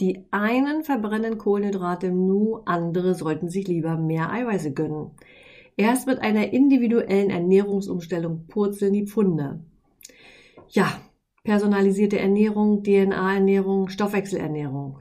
Die einen verbrennen Kohlenhydrate im Nu, andere sollten sich lieber mehr Eiweiße gönnen. Erst mit einer individuellen Ernährungsumstellung purzeln die Pfunde. Ja, personalisierte Ernährung, DNA-Ernährung, Stoffwechselernährung.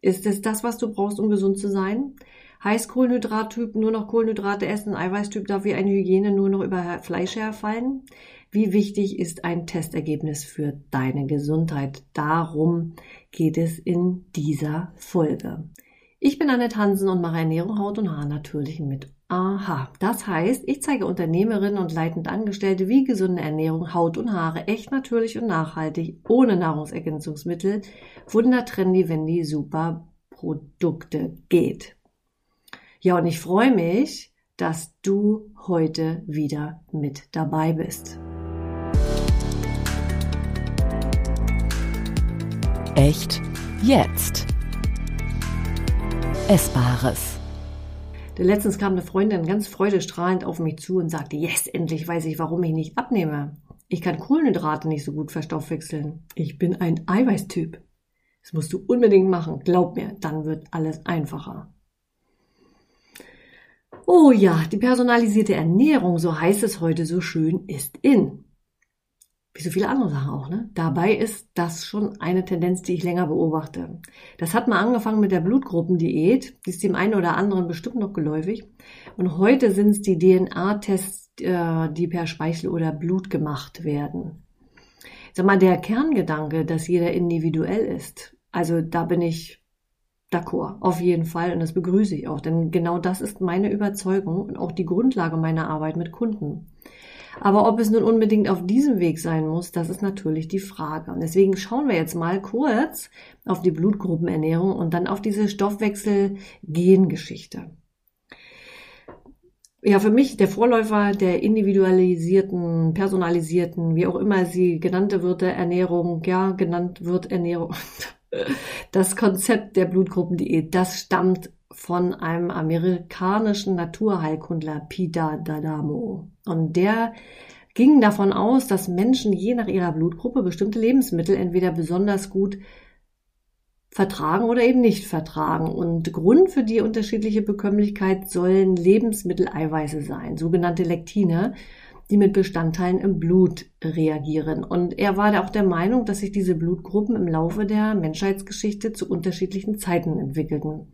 Ist es das, was du brauchst, um gesund zu sein? Heißt Kohlenhydrattyp nur noch Kohlenhydrate essen, Eiweißtyp darf wie eine Hygiene nur noch über Fleisch herfallen? Wie wichtig ist ein Testergebnis für deine Gesundheit? Darum geht es in dieser Folge. Ich bin Annette Hansen und mache Ernährung, Haut und Haar natürlich mit Aha. Das heißt, ich zeige Unternehmerinnen und leitend Angestellte, wie gesunde Ernährung, Haut und Haare echt natürlich und nachhaltig, ohne Nahrungsergänzungsmittel, wundertrendy, wenn die super Produkte geht. Ja, und ich freue mich, dass du heute wieder mit dabei bist. Echt jetzt. Essbares. Denn letztens kam eine Freundin ganz freudestrahlend auf mich zu und sagte, yes, endlich weiß ich, warum ich nicht abnehme. Ich kann Kohlenhydrate nicht so gut verstoffwechseln. Ich bin ein Eiweißtyp. Das musst du unbedingt machen. Glaub mir, dann wird alles einfacher. Oh ja, die personalisierte Ernährung, so heißt es heute so schön, ist in. Wie so viele andere Sachen auch, ne? Dabei ist das schon eine Tendenz, die ich länger beobachte. Das hat mal angefangen mit der Blutgruppendiät. Die ist dem einen oder anderen bestimmt noch geläufig. Und heute sind es die DNA-Tests, äh, die per Speichel oder Blut gemacht werden. Sag mal, der Kerngedanke, dass jeder individuell ist. Also da bin ich d'accord, auf jeden Fall. Und das begrüße ich auch. Denn genau das ist meine Überzeugung und auch die Grundlage meiner Arbeit mit Kunden. Aber ob es nun unbedingt auf diesem Weg sein muss, das ist natürlich die Frage. Und deswegen schauen wir jetzt mal kurz auf die Blutgruppenernährung und dann auf diese Stoffwechsel-Gengeschichte. Ja, für mich der Vorläufer der individualisierten, personalisierten, wie auch immer sie genannte wird, Ernährung, ja, genannt wird Ernährung. Das Konzept der Blutgruppendiät, das stammt von einem amerikanischen Naturheilkundler Peter D'Adamo. Und der ging davon aus, dass Menschen je nach ihrer Blutgruppe bestimmte Lebensmittel entweder besonders gut vertragen oder eben nicht vertragen. Und Grund für die unterschiedliche Bekömmlichkeit sollen Lebensmitteleiweiße sein, sogenannte Lektine, die mit Bestandteilen im Blut reagieren. Und er war auch der Meinung, dass sich diese Blutgruppen im Laufe der Menschheitsgeschichte zu unterschiedlichen Zeiten entwickelten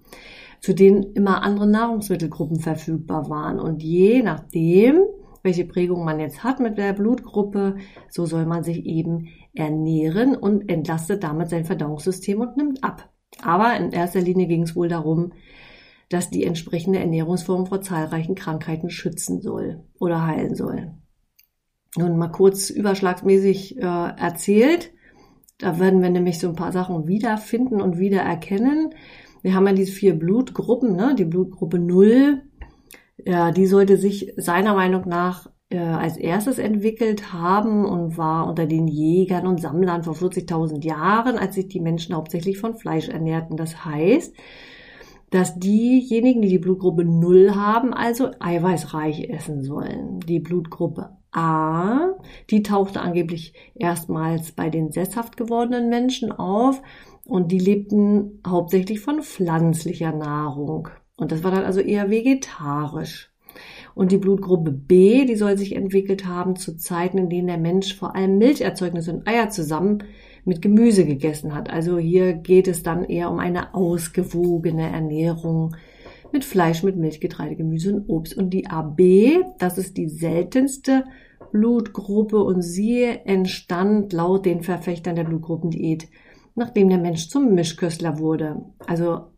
zu denen immer andere Nahrungsmittelgruppen verfügbar waren. Und je nachdem, welche Prägung man jetzt hat mit der Blutgruppe, so soll man sich eben ernähren und entlastet damit sein Verdauungssystem und nimmt ab. Aber in erster Linie ging es wohl darum, dass die entsprechende Ernährungsform vor zahlreichen Krankheiten schützen soll oder heilen soll. Nun mal kurz überschlagsmäßig äh, erzählt. Da werden wir nämlich so ein paar Sachen wiederfinden und wiedererkennen. Wir haben ja diese vier Blutgruppen, ne? die Blutgruppe 0, ja, die sollte sich seiner Meinung nach äh, als erstes entwickelt haben und war unter den Jägern und Sammlern vor 40.000 Jahren, als sich die Menschen hauptsächlich von Fleisch ernährten. Das heißt, dass diejenigen, die die Blutgruppe 0 haben, also eiweißreich essen sollen. Die Blutgruppe A, die tauchte angeblich erstmals bei den sesshaft gewordenen Menschen auf und die lebten hauptsächlich von pflanzlicher Nahrung. Und das war dann also eher vegetarisch. Und die Blutgruppe B, die soll sich entwickelt haben zu Zeiten, in denen der Mensch vor allem Milcherzeugnisse und Eier zusammen mit Gemüse gegessen hat. Also hier geht es dann eher um eine ausgewogene Ernährung mit Fleisch, mit Milch, Getreide, Gemüse und Obst. Und die AB, das ist die seltenste Blutgruppe und sie entstand laut den Verfechtern der Blutgruppendiät nachdem der Mensch zum Mischköstler wurde, also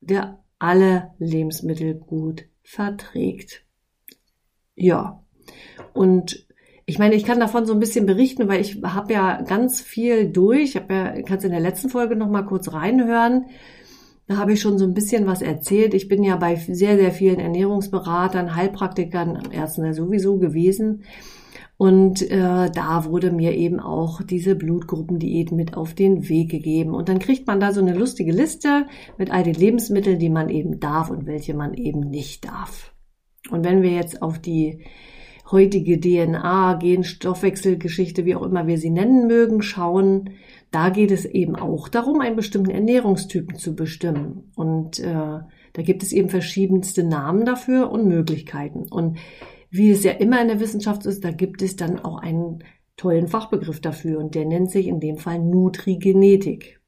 der alle Lebensmittel gut verträgt. Ja, und ich meine, ich kann davon so ein bisschen berichten, weil ich habe ja ganz viel durch. Ich habe ja, kannst in der letzten Folge noch mal kurz reinhören. Da habe ich schon so ein bisschen was erzählt. Ich bin ja bei sehr, sehr vielen Ernährungsberatern, Heilpraktikern, Ärzten ja sowieso gewesen. Und äh, da wurde mir eben auch diese Blutgruppendiät mit auf den Weg gegeben. Und dann kriegt man da so eine lustige Liste mit all den Lebensmitteln, die man eben darf und welche man eben nicht darf. Und wenn wir jetzt auf die heutige DNA, Genstoffwechselgeschichte, wie auch immer wir sie nennen mögen, schauen, da geht es eben auch darum, einen bestimmten Ernährungstypen zu bestimmen. Und äh, da gibt es eben verschiedenste Namen dafür und Möglichkeiten. Und wie es ja immer in der Wissenschaft ist, da gibt es dann auch einen tollen Fachbegriff dafür und der nennt sich in dem Fall Nutrigenetik.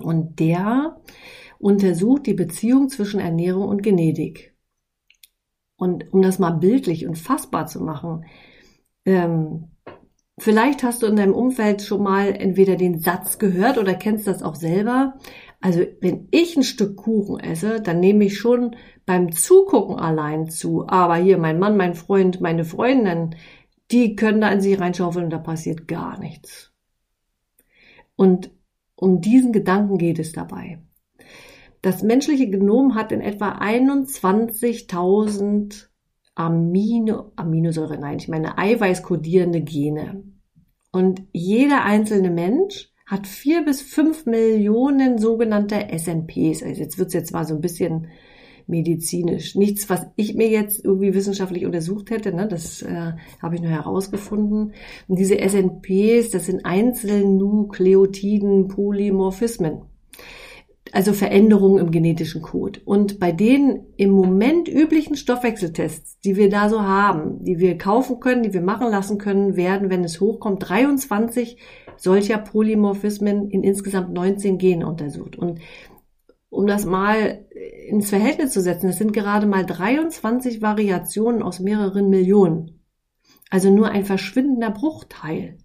Und der untersucht die Beziehung zwischen Ernährung und Genetik. Und um das mal bildlich und fassbar zu machen, ähm, vielleicht hast du in deinem Umfeld schon mal entweder den Satz gehört oder kennst das auch selber. Also wenn ich ein Stück Kuchen esse, dann nehme ich schon beim Zugucken allein zu. Aber hier mein Mann, mein Freund, meine Freundin, die können da in sich reinschaufeln und da passiert gar nichts. Und um diesen Gedanken geht es dabei. Das menschliche Genom hat in etwa 21.000 Amino, Aminosäure, nein, ich meine eiweißkodierende Gene. Und jeder einzelne Mensch hat vier bis fünf Millionen sogenannte SNPs. Also jetzt wird's jetzt mal so ein bisschen medizinisch. Nichts, was ich mir jetzt irgendwie wissenschaftlich untersucht hätte, ne? das äh, habe ich nur herausgefunden. Und diese SNPs, das sind Einzelnukleotiden Polymorphismen. Also Veränderungen im genetischen Code. Und bei den im Moment üblichen Stoffwechseltests, die wir da so haben, die wir kaufen können, die wir machen lassen können, werden, wenn es hochkommt, 23 solcher Polymorphismen in insgesamt 19 Genen untersucht. Und um das mal ins Verhältnis zu setzen, es sind gerade mal 23 Variationen aus mehreren Millionen. Also nur ein verschwindender Bruchteil.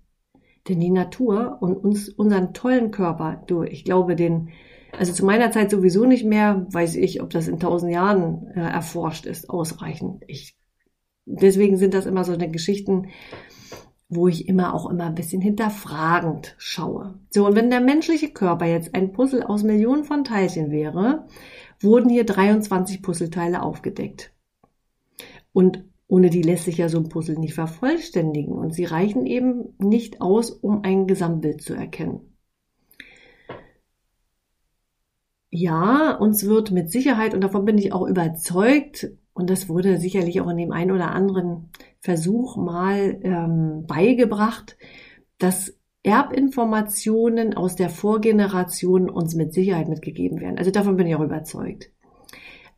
Denn die Natur und uns, unseren tollen Körper, du, ich glaube, den, also zu meiner Zeit sowieso nicht mehr, weiß ich, ob das in tausend Jahren äh, erforscht ist, ausreichend. Ich, deswegen sind das immer so eine Geschichten, wo ich immer auch immer ein bisschen hinterfragend schaue. So, und wenn der menschliche Körper jetzt ein Puzzle aus Millionen von Teilchen wäre, wurden hier 23 Puzzleteile aufgedeckt. Und ohne die lässt sich ja so ein Puzzle nicht vervollständigen und sie reichen eben nicht aus, um ein Gesamtbild zu erkennen. Ja, uns wird mit Sicherheit, und davon bin ich auch überzeugt, und das wurde sicherlich auch in dem einen oder anderen Versuch mal ähm, beigebracht, dass Erbinformationen aus der Vorgeneration uns mit Sicherheit mitgegeben werden. Also davon bin ich auch überzeugt.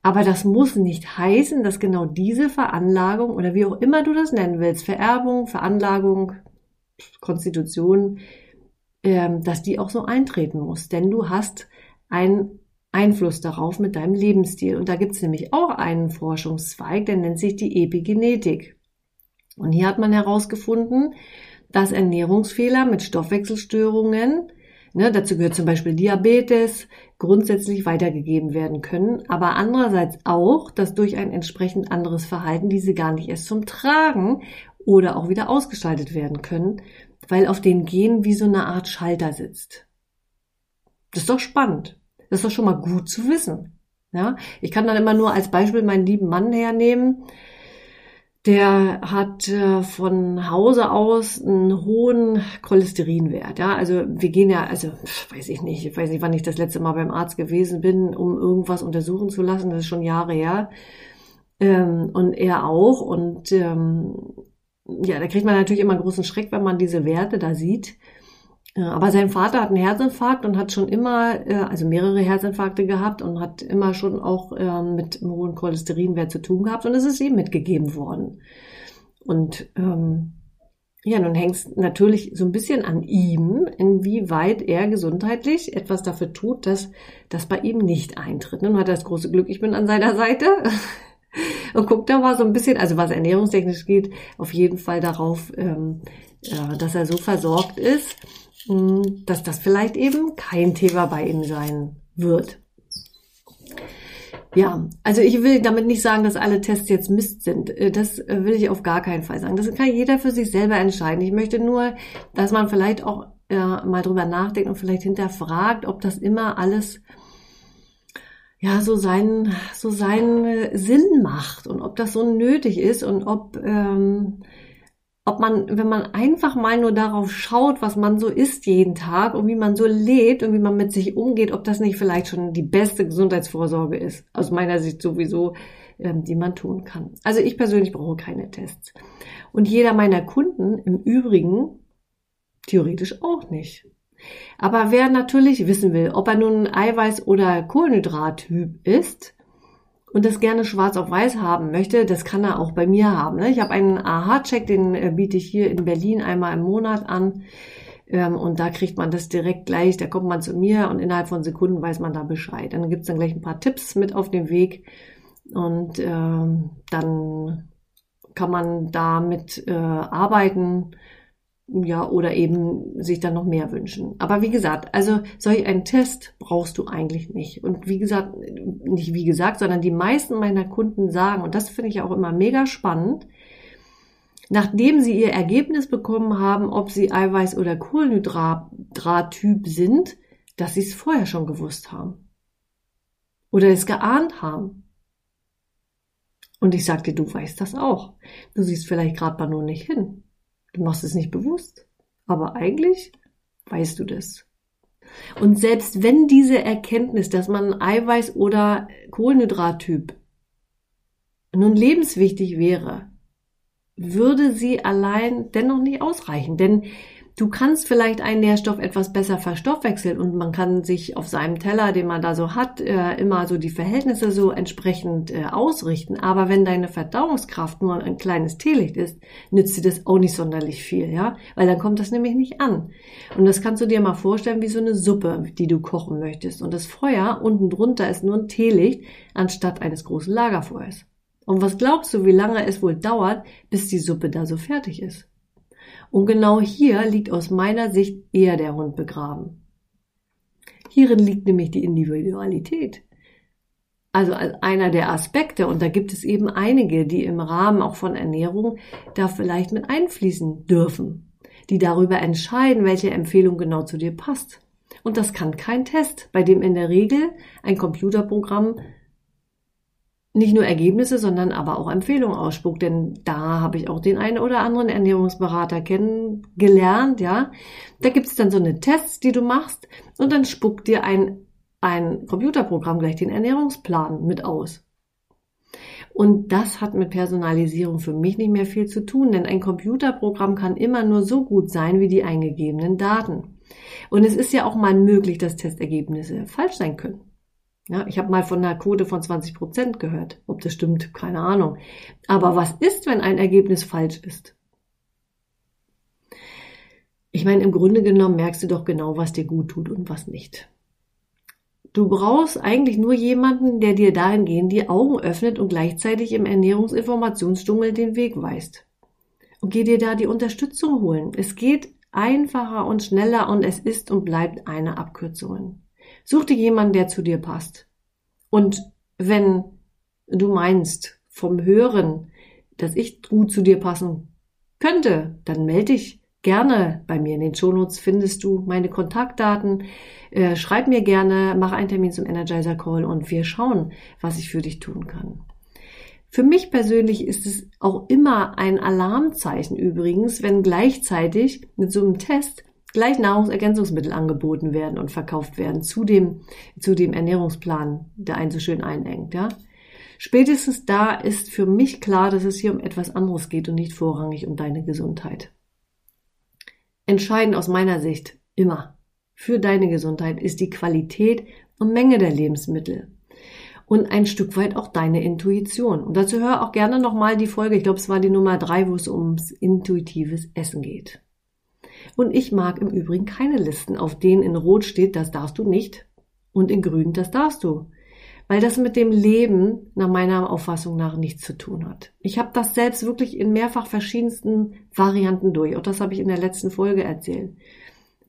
Aber das muss nicht heißen, dass genau diese Veranlagung oder wie auch immer du das nennen willst, Vererbung, Veranlagung, Konstitution, ähm, dass die auch so eintreten muss. Denn du hast einen Einfluss darauf mit deinem Lebensstil. Und da gibt es nämlich auch einen Forschungszweig, der nennt sich die Epigenetik. Und hier hat man herausgefunden, dass Ernährungsfehler mit Stoffwechselstörungen, ne, dazu gehört zum Beispiel Diabetes, grundsätzlich weitergegeben werden können, aber andererseits auch, dass durch ein entsprechend anderes Verhalten diese gar nicht erst zum Tragen oder auch wieder ausgeschaltet werden können, weil auf den Genen wie so eine Art Schalter sitzt. Das ist doch spannend. Das ist doch schon mal gut zu wissen. Ja, ich kann dann immer nur als Beispiel meinen lieben Mann hernehmen. Der hat äh, von Hause aus einen hohen Cholesterinwert. Ja, also wir gehen ja, also weiß ich nicht, ich weiß nicht, wann ich das letzte Mal beim Arzt gewesen bin, um irgendwas untersuchen zu lassen. Das ist schon Jahre her. Ähm, und er auch. Und ähm, ja, da kriegt man natürlich immer einen großen Schreck, wenn man diese Werte da sieht. Aber sein Vater hat einen Herzinfarkt und hat schon immer, äh, also mehrere Herzinfarkte gehabt und hat immer schon auch ähm, mit einem hohen Cholesterinwert zu tun gehabt und es ist ihm mitgegeben worden. Und ähm, ja, nun hängt es natürlich so ein bisschen an ihm, inwieweit er gesundheitlich etwas dafür tut, dass das bei ihm nicht eintritt. Nun hat er das große Glück, ich bin an seiner Seite. Und guckt da mal so ein bisschen, also was ernährungstechnisch geht, auf jeden Fall darauf, ähm, ja, dass er so versorgt ist, dass das vielleicht eben kein Thema bei ihm sein wird. Ja, also ich will damit nicht sagen, dass alle Tests jetzt Mist sind. Äh, das äh, will ich auf gar keinen Fall sagen. Das kann jeder für sich selber entscheiden. Ich möchte nur, dass man vielleicht auch äh, mal drüber nachdenkt und vielleicht hinterfragt, ob das immer alles ja, so seinen, so seinen Sinn macht und ob das so nötig ist und ob, ähm, ob man, wenn man einfach mal nur darauf schaut, was man so isst jeden Tag und wie man so lebt und wie man mit sich umgeht, ob das nicht vielleicht schon die beste Gesundheitsvorsorge ist. Aus meiner Sicht sowieso, ähm, die man tun kann. Also ich persönlich brauche keine Tests. Und jeder meiner Kunden im Übrigen theoretisch auch nicht. Aber wer natürlich wissen will, ob er nun Eiweiß- oder Kohlenhydrattyp ist und das gerne schwarz auf weiß haben möchte, das kann er auch bei mir haben. Ne? Ich habe einen AHA-Check, den äh, biete ich hier in Berlin einmal im Monat an. Ähm, und da kriegt man das direkt gleich, da kommt man zu mir und innerhalb von Sekunden weiß man da Bescheid. Dann gibt's dann gleich ein paar Tipps mit auf den Weg und ähm, dann kann man damit äh, arbeiten ja, oder eben sich dann noch mehr wünschen. Aber wie gesagt, also solch einen Test brauchst du eigentlich nicht. Und wie gesagt, nicht wie gesagt, sondern die meisten meiner Kunden sagen, und das finde ich auch immer mega spannend, nachdem sie ihr Ergebnis bekommen haben, ob sie Eiweiß- oder Kohlenhydrat-Typ sind, dass sie es vorher schon gewusst haben. Oder es geahnt haben. Und ich sagte, du weißt das auch. Du siehst vielleicht gerade mal nur nicht hin. Du machst es nicht bewusst, aber eigentlich weißt du das. Und selbst wenn diese Erkenntnis, dass man Eiweiß- oder Kohlenhydrattyp nun lebenswichtig wäre, würde sie allein dennoch nicht ausreichen. Denn Du kannst vielleicht einen Nährstoff etwas besser verstoffwechseln und man kann sich auf seinem Teller, den man da so hat, äh, immer so die Verhältnisse so entsprechend äh, ausrichten. Aber wenn deine Verdauungskraft nur ein kleines Teelicht ist, nützt dir das auch nicht sonderlich viel, ja? Weil dann kommt das nämlich nicht an. Und das kannst du dir mal vorstellen wie so eine Suppe, die du kochen möchtest. Und das Feuer unten drunter ist nur ein Teelicht anstatt eines großen Lagerfeuers. Und was glaubst du, wie lange es wohl dauert, bis die Suppe da so fertig ist? Und genau hier liegt aus meiner Sicht eher der Hund begraben. Hierin liegt nämlich die Individualität. Also als einer der Aspekte, und da gibt es eben einige, die im Rahmen auch von Ernährung da vielleicht mit einfließen dürfen, die darüber entscheiden, welche Empfehlung genau zu dir passt. Und das kann kein Test, bei dem in der Regel ein Computerprogramm nicht nur Ergebnisse, sondern aber auch Empfehlungen ausspuckt. Denn da habe ich auch den einen oder anderen Ernährungsberater kennengelernt, ja. Da gibt es dann so eine Tests, die du machst und dann spuckt dir ein, ein Computerprogramm gleich den Ernährungsplan mit aus. Und das hat mit Personalisierung für mich nicht mehr viel zu tun, denn ein Computerprogramm kann immer nur so gut sein wie die eingegebenen Daten. Und es ist ja auch mal möglich, dass Testergebnisse falsch sein können. Ja, ich habe mal von einer Quote von 20 Prozent gehört. Ob das stimmt, keine Ahnung. Aber was ist, wenn ein Ergebnis falsch ist? Ich meine, im Grunde genommen merkst du doch genau, was dir gut tut und was nicht. Du brauchst eigentlich nur jemanden, der dir dahingehend die Augen öffnet und gleichzeitig im Ernährungsinformationsdschungel den Weg weist. Und geh dir da die Unterstützung holen. Es geht einfacher und schneller und es ist und bleibt eine Abkürzung. Such dir jemanden, der zu dir passt. Und wenn du meinst vom Hören, dass ich gut zu dir passen könnte, dann melde dich gerne bei mir. In den Shownotes findest du meine Kontaktdaten. Äh, schreib mir gerne, mach einen Termin zum Energizer Call und wir schauen, was ich für dich tun kann. Für mich persönlich ist es auch immer ein Alarmzeichen übrigens, wenn gleichzeitig mit so einem Test gleich Nahrungsergänzungsmittel angeboten werden und verkauft werden zu dem, zu dem Ernährungsplan, der einen so schön einengt, ja. Spätestens da ist für mich klar, dass es hier um etwas anderes geht und nicht vorrangig um deine Gesundheit. Entscheidend aus meiner Sicht immer für deine Gesundheit ist die Qualität und Menge der Lebensmittel und ein Stück weit auch deine Intuition. Und dazu hör auch gerne nochmal die Folge, ich glaube, es war die Nummer drei, wo es ums intuitives Essen geht. Und ich mag im Übrigen keine Listen, auf denen in Rot steht, das darfst du nicht und in Grün, das darfst du. Weil das mit dem Leben nach meiner Auffassung nach nichts zu tun hat. Ich habe das selbst wirklich in mehrfach verschiedensten Varianten durch. Auch das habe ich in der letzten Folge erzählt.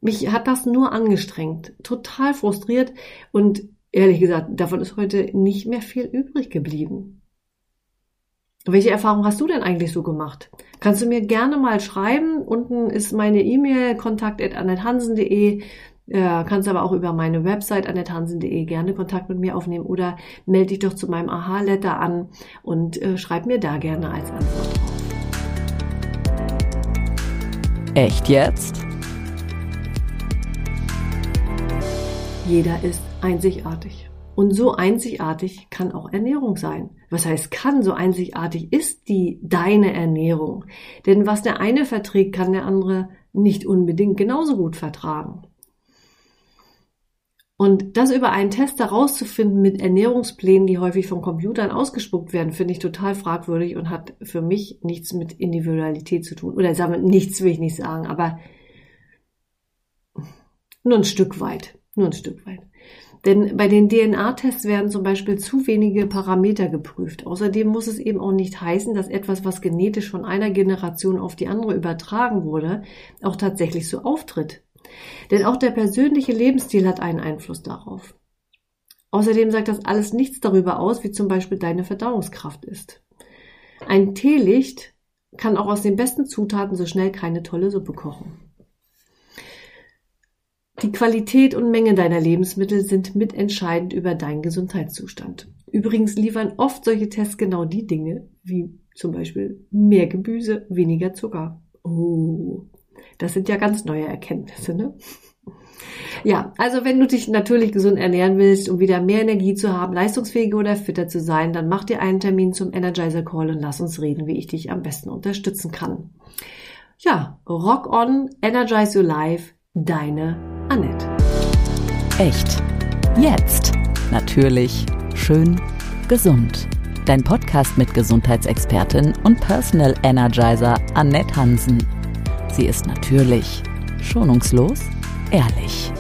Mich hat das nur angestrengt, total frustriert und ehrlich gesagt, davon ist heute nicht mehr viel übrig geblieben. Welche Erfahrung hast du denn eigentlich so gemacht? Kannst du mir gerne mal schreiben. Unten ist meine E-Mail kontakt.annethansen.de. Äh, kannst aber auch über meine Website annethansen.de gerne Kontakt mit mir aufnehmen oder melde dich doch zu meinem Aha-Letter an und äh, schreib mir da gerne als Antwort drauf. Echt jetzt? Jeder ist einzigartig. Und so einzigartig kann auch Ernährung sein. Was heißt kann? So einzigartig ist die deine Ernährung. Denn was der eine verträgt, kann der andere nicht unbedingt genauso gut vertragen. Und das über einen Test herauszufinden mit Ernährungsplänen, die häufig von Computern ausgespuckt werden, finde ich total fragwürdig und hat für mich nichts mit Individualität zu tun. Oder sagen nichts will ich nicht sagen, aber nur ein Stück weit. Nur ein Stück weit. Denn bei den DNA-Tests werden zum Beispiel zu wenige Parameter geprüft. Außerdem muss es eben auch nicht heißen, dass etwas, was genetisch von einer Generation auf die andere übertragen wurde, auch tatsächlich so auftritt. Denn auch der persönliche Lebensstil hat einen Einfluss darauf. Außerdem sagt das alles nichts darüber aus, wie zum Beispiel deine Verdauungskraft ist. Ein Teelicht kann auch aus den besten Zutaten so schnell keine tolle Suppe kochen. Die Qualität und Menge deiner Lebensmittel sind mitentscheidend über deinen Gesundheitszustand. Übrigens liefern oft solche Tests genau die Dinge, wie zum Beispiel mehr Gemüse, weniger Zucker. Oh, das sind ja ganz neue Erkenntnisse, ne? Ja, also wenn du dich natürlich gesund ernähren willst, um wieder mehr Energie zu haben, leistungsfähiger oder fitter zu sein, dann mach dir einen Termin zum Energizer Call und lass uns reden, wie ich dich am besten unterstützen kann. Ja, rock on, energize your life, deine Annette. Echt. Jetzt. Natürlich. Schön. Gesund. Dein Podcast mit Gesundheitsexpertin und Personal Energizer Annette Hansen. Sie ist natürlich, schonungslos, ehrlich.